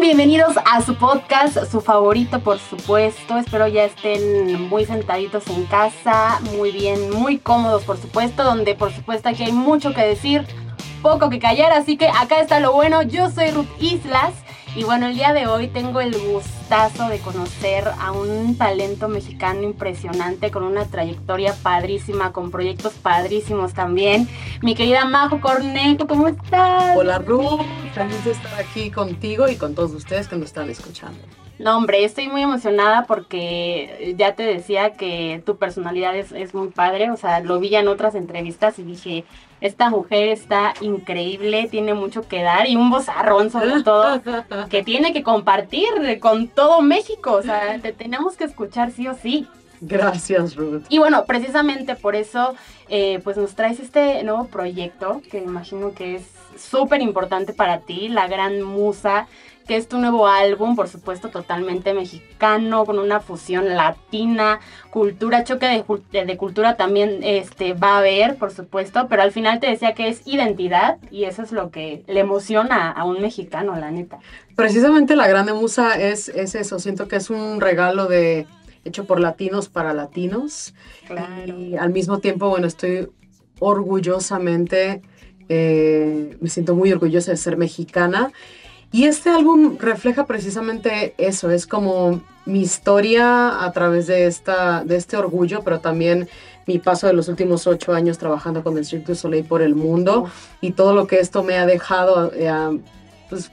Bienvenidos a su podcast, su favorito por supuesto. Espero ya estén muy sentaditos en casa, muy bien, muy cómodos por supuesto, donde por supuesto aquí hay mucho que decir, poco que callar, así que acá está lo bueno. Yo soy Ruth Islas y bueno, el día de hoy tengo el gustazo de conocer a un talento mexicano impresionante con una trayectoria padrísima, con proyectos padrísimos también. Mi querida Majo Cornejo, ¿cómo estás? Hola Ruth, feliz de estar aquí contigo y con todos ustedes que nos están escuchando. No, hombre, estoy muy emocionada porque ya te decía que tu personalidad es, es muy padre, o sea, lo vi ya en otras entrevistas y dije, esta mujer está increíble, tiene mucho que dar y un vozarrón sobre todo que tiene que compartir con todo México. O sea, te tenemos que escuchar sí o sí. Gracias, Ruth. Y bueno, precisamente por eso, eh, pues nos traes este nuevo proyecto que imagino que es súper importante para ti, La Gran Musa que es tu nuevo álbum, por supuesto, totalmente mexicano, con una fusión latina, cultura, choque de, cultura también este, va a haber, por supuesto, pero al final te decía que es identidad y eso es lo que le emociona a un mexicano, la neta. Precisamente la Grande Musa es, es eso, siento que es un regalo de hecho por latinos para latinos. Y al mismo tiempo, bueno, estoy orgullosamente, eh, me siento muy orgullosa de ser mexicana y este álbum refleja precisamente eso, es como mi historia a través de, esta, de este orgullo, pero también mi paso de los últimos ocho años trabajando con el Cirque du Soleil por el mundo y todo lo que esto me ha dejado, eh, pues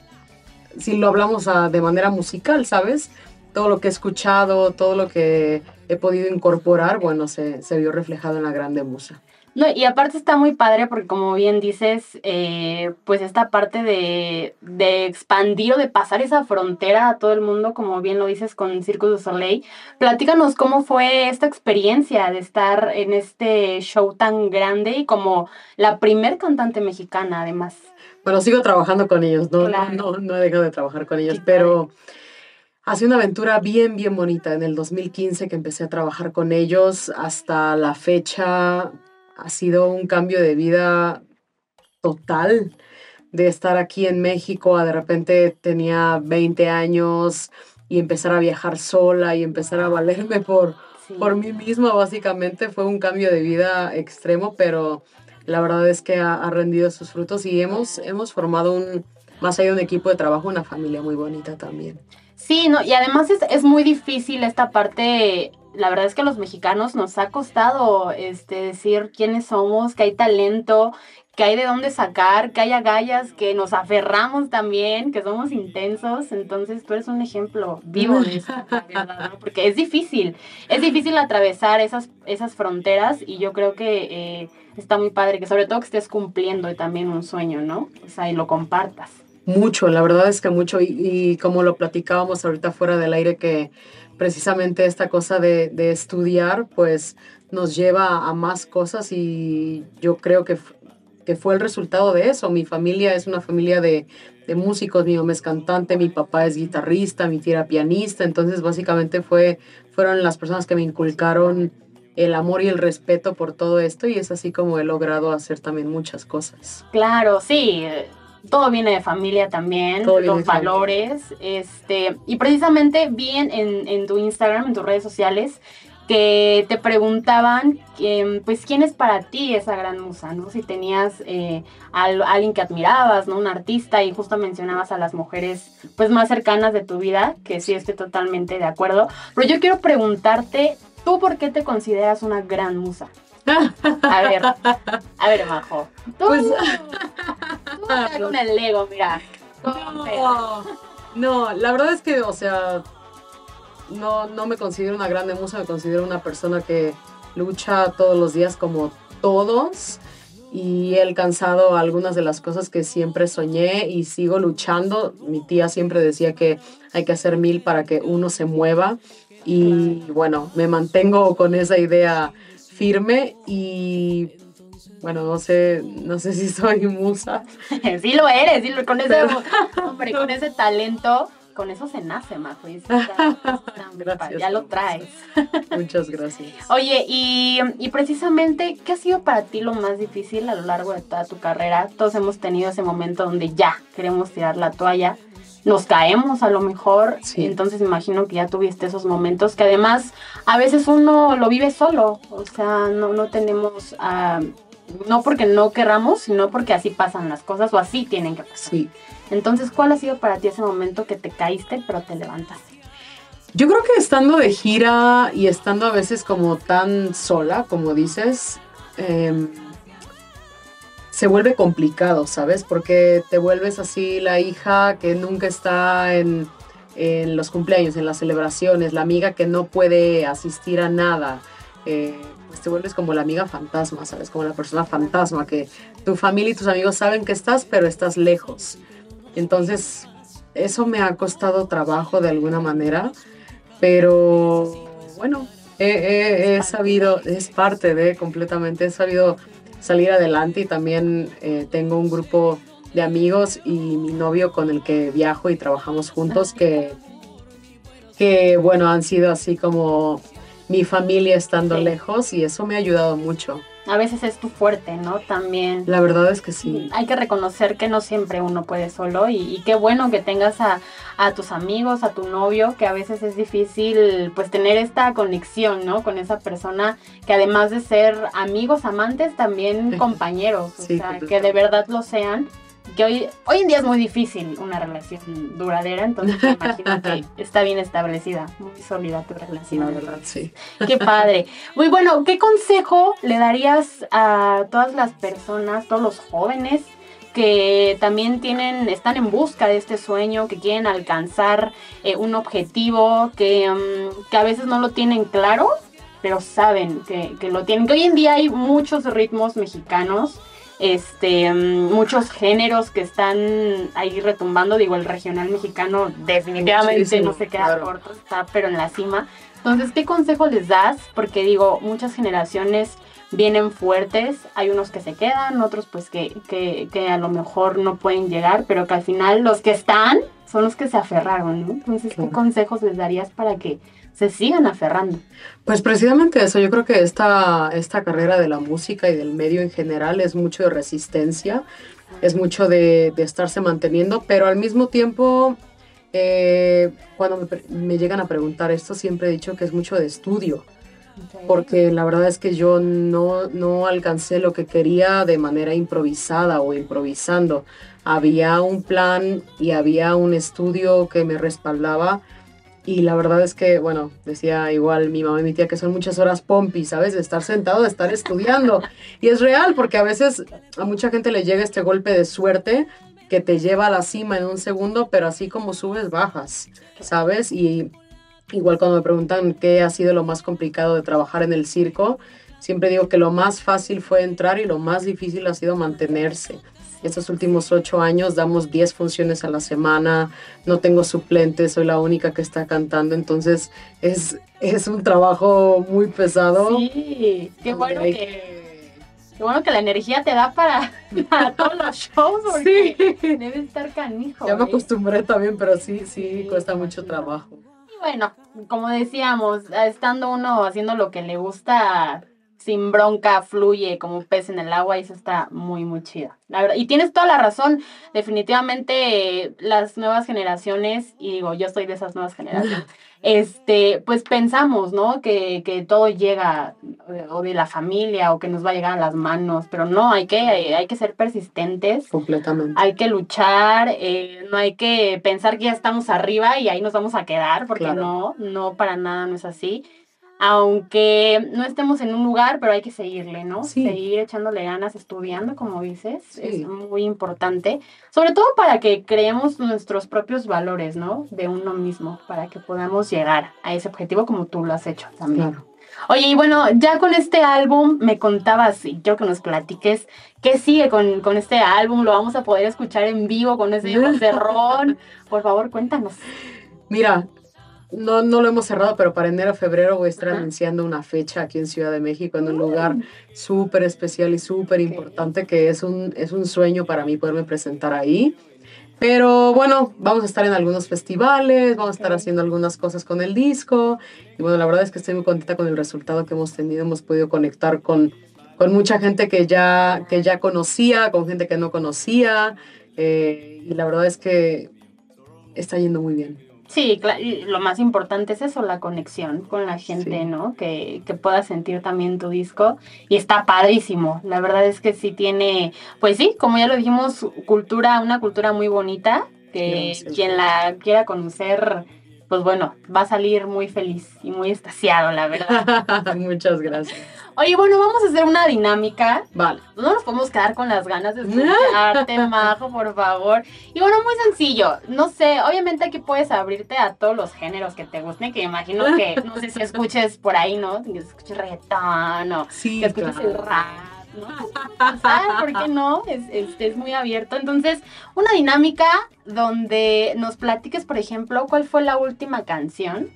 si lo hablamos ah, de manera musical, ¿sabes? Todo lo que he escuchado, todo lo que he podido incorporar, bueno, se, se vio reflejado en la grande musa. No, y aparte está muy padre porque como bien dices, eh, pues esta parte de, de, expandir o de pasar esa frontera a todo el mundo, como bien lo dices con Circus du Soleil, platícanos cómo fue esta experiencia de estar en este show tan grande y como la primer cantante mexicana además. Bueno, sigo trabajando con ellos, no, no, no, he dejado de trabajar con ellos, pero... Ha sido una aventura bien, bien bonita. En el 2015 que empecé a trabajar con ellos, hasta la fecha, ha sido un cambio de vida total de estar aquí en México a de repente tenía 20 años y empezar a viajar sola y empezar a valerme por, por mí misma, básicamente fue un cambio de vida extremo, pero la verdad es que ha, rendido sus frutos y hemos, hemos formado un, más allá de un equipo de trabajo, una familia muy bonita también. Sí, no, y además es, es muy difícil esta parte la verdad es que a los mexicanos nos ha costado este, decir quiénes somos, que hay talento, que hay de dónde sacar, que hay agallas, que nos aferramos también, que somos intensos. Entonces tú eres un ejemplo vivo de eso. Porque es difícil, es difícil atravesar esas, esas fronteras y yo creo que eh, está muy padre, que sobre todo que estés cumpliendo también un sueño, ¿no? O sea, y lo compartas. Mucho, la verdad es que mucho, y, y como lo platicábamos ahorita fuera del aire, que precisamente esta cosa de, estudiar, pues nos lleva a más cosas y yo creo que, que, fue el resultado de eso. Mi familia es una familia de, músicos, mi mamá es cantante, mi papá es guitarrista, mi tía era pianista, entonces básicamente fue, fueron las personas que me inculcaron el amor y el respeto por todo esto y es así como he logrado hacer también muchas cosas. Claro, sí, todo viene de familia también, los valores. Este, y precisamente vi en, en, tu Instagram, en tus redes sociales, que te preguntaban, pues, ¿quién es para ti esa gran musa? ¿no? Si tenías eh, a, alguien que admirabas, ¿no? Un artista, y justo mencionabas a las mujeres, pues, más cercanas de tu vida, que sí estoy totalmente de acuerdo. Pero yo quiero preguntarte, ¿tú por qué te consideras una gran musa? A ver, a ver, Majo. Tú, pues, con el Lego, mira. No, no, la verdad es que, o sea, no, no me considero una grande musa, me considero una persona que lucha todos los días como todos y he alcanzado algunas de las cosas que siempre soñé y sigo luchando. Mi tía siempre decía que hay que hacer mil para que uno se mueva y bueno, me mantengo con esa idea firme y bueno, no sé, no sé si soy musa. sí lo eres, sí, con ese, hombre, con ese talento, con eso se nace, Majo. ya lo traes. Muchas gracias. Oye, y, y, precisamente, ¿qué ha sido para ti lo más difícil a lo largo de toda tu carrera? Todos hemos tenido ese momento donde ya queremos tirar la toalla, nos caemos a lo mejor. Entonces imagino que ya tuviste esos momentos que además a veces uno lo vive solo, o sea, no, no tenemos... Ah, no porque no querramos, sino porque así pasan las cosas o así tienen que pasar. Sí. Entonces, ¿cuál ha sido para ti ese momento que te caíste pero te levantaste? Yo creo que estando de gira y estando a veces como tan sola, como dices, em, se vuelve complicado, ¿sabes? Porque te vuelves así la hija que nunca está en, los cumpleaños, en las celebraciones, la amiga que no puede asistir a nada. Eh, pues te vuelves como la amiga fantasma, ¿sabes? Como la persona fantasma que tu familia y tus amigos saben que estás, pero estás lejos. Entonces, eso me ha costado trabajo de alguna manera, pero bueno, he, sabido, es parte de completamente, he sabido salir adelante y también eh, tengo un grupo de amigos y mi novio con el que viajo y trabajamos juntos que, que bueno, han sido así como mi familia estando lejos y eso me ha ayudado mucho a veces es tu fuerte, ¿no? También. La verdad es que sí. Hay que reconocer que no siempre uno puede solo y, qué bueno que tengas a, tus amigos, a tu novio, que a veces es difícil pues tener esta conexión, ¿no? Con esa persona que además de ser amigos, amantes, también compañeros, o sea, que de verdad lo sean que hoy, hoy en día es muy difícil una relación duradera, entonces me imagino que está bien establecida, muy sólida tu relación. La verdad, sí. Qué padre. Muy bueno, ¿qué consejo le darías a todas las personas, todos los jóvenes que también tienen, están en busca de este sueño, que quieren alcanzar eh, un objetivo, que, mm, que a veces no lo tienen claro, pero saben que, que lo tienen. Que hoy en día hay muchos ritmos mexicanos este, mm, muchos géneros que están ahí retumbando. Digo, el regional mexicano definitivamente no se queda corto, está pero en la cima. Entonces, ¿qué consejo les das? Porque digo, muchas generaciones vienen fuertes, hay unos que se quedan, otros pues que, que, que a lo mejor no pueden llegar, pero que al final los que están son los que se aferraron, ¿no? Entonces, ¿qué consejos les darías para que se sigan aferrando. Pues precisamente eso, yo creo que esta, esta carrera de la música y del medio en general es mucho de resistencia, es mucho de, estarse manteniendo, pero al mismo tiempo, eh, cuando me, llegan a preguntar esto, siempre he dicho que es mucho de estudio. Porque la verdad es que yo no, no alcancé lo que quería de manera improvisada o improvisando. Había un plan y había un estudio que me respaldaba y la verdad es que, bueno, decía igual mi mamá y mi tía que son muchas horas pompi, ¿sabes? De estar sentado, de estar estudiando. Y es real, porque a veces a mucha gente le llega este golpe de suerte que te lleva a la cima en un segundo, pero así como subes, bajas, ¿sabes? Y igual cuando me preguntan qué ha sido lo más complicado de trabajar en el circo, siempre digo que lo más fácil fue entrar y lo más difícil ha sido mantenerse estos últimos ocho años damos diez funciones a la semana, no tengo suplentes, soy la única que está cantando, entonces es, es un trabajo muy pesado. Sí, qué bueno que... Qué bueno que la energía te da para, todos los shows, porque sí. debe estar canijo. Ya me ¿eh? acostumbré también, pero sí, sí, cuesta mucho trabajo. Y bueno, como decíamos, estando uno haciendo lo que le gusta, sin bronca, fluye como un pez en el agua y eso está muy, muy chido. y tienes toda la razón, definitivamente las nuevas generaciones, y digo, yo soy de esas nuevas generaciones, este, pues pensamos, ¿no? Que, todo llega eh, o de la familia o que nos va a llegar a las manos, pero no, hay que, hay que ser persistentes. Completamente. Hay que luchar, eh, no hay que pensar que ya estamos arriba y ahí nos vamos a quedar, porque no, no, para nada no es así aunque no estemos en un lugar, pero hay que seguirle, ¿no? Seguir echándole ganas, estudiando, como dices, es muy importante, sobre todo para que creemos nuestros propios valores, ¿no? De uno mismo, para que podamos llegar a ese objetivo como tú lo has hecho también. Oye, y bueno, ya con este álbum me contabas, y quiero que nos platiques, ¿qué sigue con, con este álbum? ¿Lo vamos a poder escuchar en vivo con ese cerrón? Por favor, cuéntanos. Mira, no, no lo hemos cerrado, pero para enero febrero voy a estar anunciando una fecha aquí en Ciudad de México, en un lugar súper especial y súper importante, que es un, es un sueño para mí poderme presentar ahí. Pero bueno, vamos a estar en algunos festivales, vamos a estar haciendo algunas cosas con el disco. Y bueno, la verdad es que estoy muy contenta con el resultado que hemos tenido. Hemos podido conectar con, con mucha gente que ya, que ya conocía, con gente que no conocía. Eh, y la verdad es que está yendo muy bien. Sí, lo más importante es eso, la conexión con la gente, ¿no? Que, que puedas sentir también tu disco. Y está padrísimo. La verdad es que sí tiene, pues sí, como ya lo dijimos, cultura, una cultura muy bonita. Que quien la quiera conocer, pues bueno, va a salir muy feliz y muy estaciado, la verdad. Muchas gracias. Oye, bueno, vamos a hacer una dinámica. Vale. No nos podemos quedar con las ganas de escucharte, Majo, por favor. Y bueno, muy sencillo. No sé, obviamente aquí puedes abrirte a todos los géneros que te gusten, que imagino que, no sé si escuches por ahí, ¿no? Que escuches reggaetón o sí, que escuches el rap. ¿No? ¿Sabes por qué no? Es, es, es, muy abierto. Entonces, una dinámica donde nos platiques, por ejemplo, cuál fue la última canción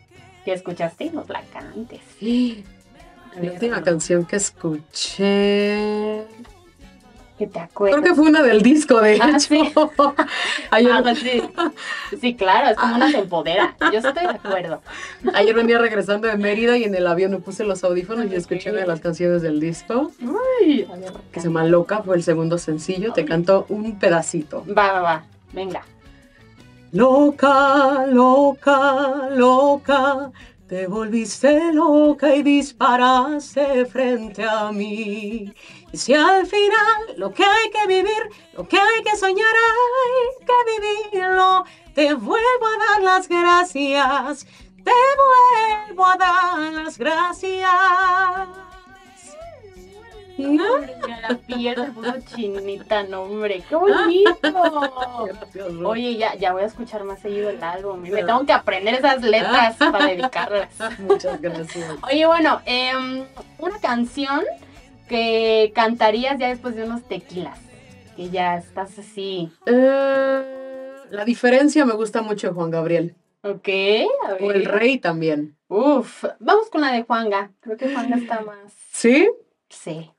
que escuchaste y nos la cantes. La última canción que escuché. Que te acuerdas. Creo que fue una del disco, de ah, hecho. Sí. Ayer... sí. sí. claro, es como una se empodera. Yo estoy de acuerdo. Ayer venía regresando de Mérida y en el avión me puse los audífonos y escuché una de las canciones del disco. Ay, que se llama Loca, fue el segundo sencillo. Te canto un pedacito. Va, va, va. Venga. Loca, loca, loca, te volviste loca y disparaste frente a mí. Y si al final lo que hay que vivir, lo que hay que soñar, hay que vivirlo, te vuelvo a dar las gracias, te vuelvo a dar las gracias. No, la piel se puso chinita, no, hombre, qué bonito. Oye, ya, ya voy a escuchar más seguido el álbum. Me tengo que aprender esas letras para dedicarlas. Muchas gracias. Oye, bueno, eh, una canción que cantarías ya después de unos tequilas. Que ya estás así. Eh, la diferencia me gusta mucho Juan Gabriel. Ok, a ver. O el rey también. Uf, vamos con la de Juanga. Creo que Juanga está más. ¿Sí? Sí.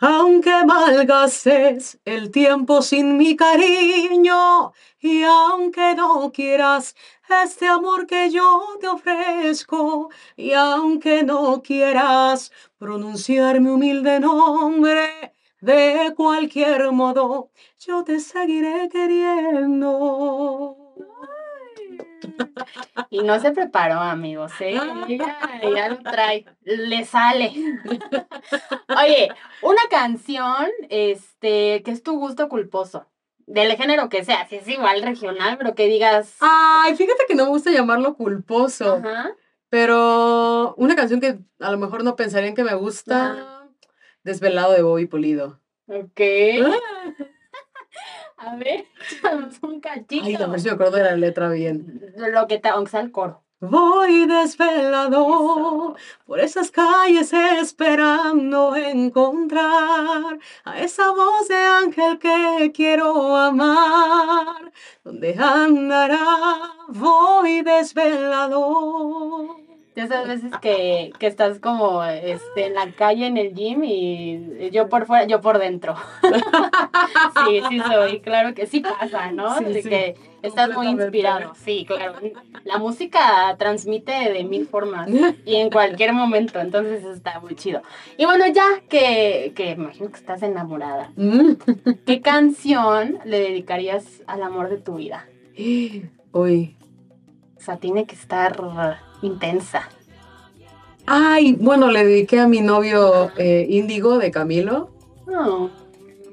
Aunque malgases el tiempo sin mi cariño y aunque no quieras este amor que yo te ofrezco y aunque no quieras pronunciar mi humilde nombre, de cualquier modo yo te seguiré queriendo. Y no se preparó, amigos, ¿eh? Ya, lo trae, le sale. Oye, una canción, este, que es tu gusto culposo. Del género que sea, si es igual regional, pero que digas. Ay, fíjate que no me gusta llamarlo culposo. Pero una canción que a lo mejor no pensarían que me gusta. Desvelado de Bobby Polido. Ok. Ah. A ver, un cachito. Ay, a ver si me acuerdo de la letra bien. Lo que te, aunque sea el coro. Voy desvelado por esas calles esperando encontrar a esa voz de ángel que quiero amar. ¿Dónde andará? Voy desvelado esas veces que, que, estás como este, en la calle, en el gym y yo por fuera, yo por dentro. sí, sí soy, claro que sí pasa, ¿no? Sí, que estás muy inspirado. Sí, claro. La música transmite de mil formas y en cualquier momento, entonces está muy chido. Y bueno, ya que, que imagino que estás enamorada, mm. ¿qué canción le dedicarías al amor de tu vida? Uy. O sea, tiene que estar intensa. Ay, bueno, le dediqué a mi novio eh, Índigo de Camilo. Oh,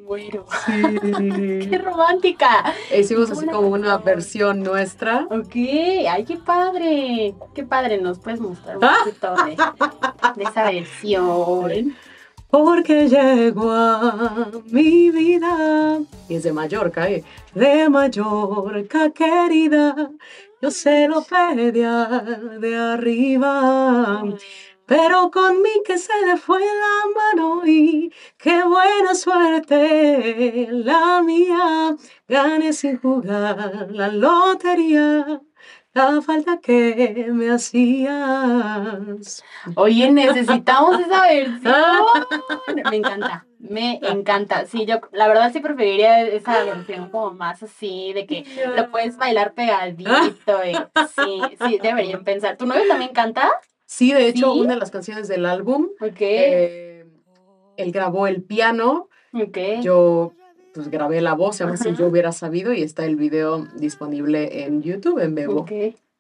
bueno. ¡Qué romántica! Hicimos así como una versión nuestra. Ok, ay, qué padre. Qué padre, nos puedes mostrar un ah. poquito de, esa versión. Porque llegó a mi vida. Y es de Mallorca, ¿eh? De Mallorca, querida yo se lo pedí de arriba. Pero con mí que se le fue la mano y qué buena suerte la mía. Gané sin jugar la lotería la falta que me hacías. Oye, necesitamos esa versión. Me encanta, me encanta. Sí, yo la verdad sí preferiría esa versión como más así, de que lo puedes bailar pegadito. Y, sí, sí, deberían pensar. ¿Tu novio también canta? Sí, de hecho, una de las canciones del álbum. Ok. Eh, él grabó el piano. Ok. Yo pues grabé la voz, además si yo hubiera sabido y está el video disponible en YouTube en Bebo. Ok,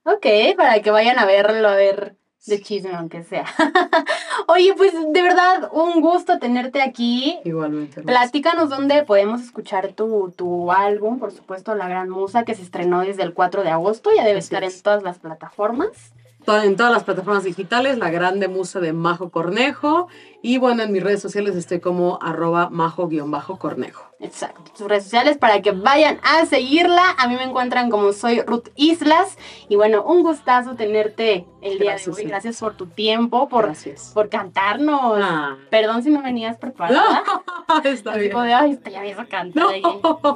ok, para que vayan a verlo, a ver de chisme, aunque sea. Oye, pues de verdad, un gusto tenerte aquí. Igualmente. Platícanos dónde podemos escuchar tu, tu álbum, por supuesto, La Gran Musa, que se estrenó desde el 4 de agosto, ya debe estar en todas las plataformas en todas las plataformas digitales, La Grande Musa de Majo Cornejo. Y bueno, en mis redes sociales estoy como arroba majo-cornejo. Exacto, sus redes sociales para que vayan a seguirla. A mí me encuentran como soy Ruth Islas. Y bueno, un gustazo tenerte el día de hoy. Gracias por tu tiempo, por, por cantarnos. Ah. Perdón si no venías preparada. está bien. de, ay, este ya me cantar.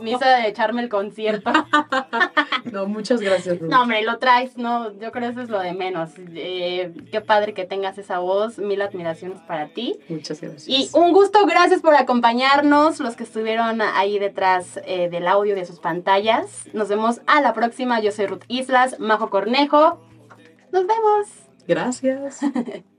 Me hizo de echarme el concierto. no, muchas gracias, Ruth. No, hombre, lo traes, no, yo creo que eso es lo de menos. Eh, qué padre que tengas esa voz. Mil admiraciones para ti. Muchas gracias. Y un gusto, gracias por acompañarnos, los que estuvieron ahí detrás eh, del audio de sus pantallas. Nos vemos a la próxima. Yo soy Ruth Islas, Majo Cornejo. Nos vemos. Gracias.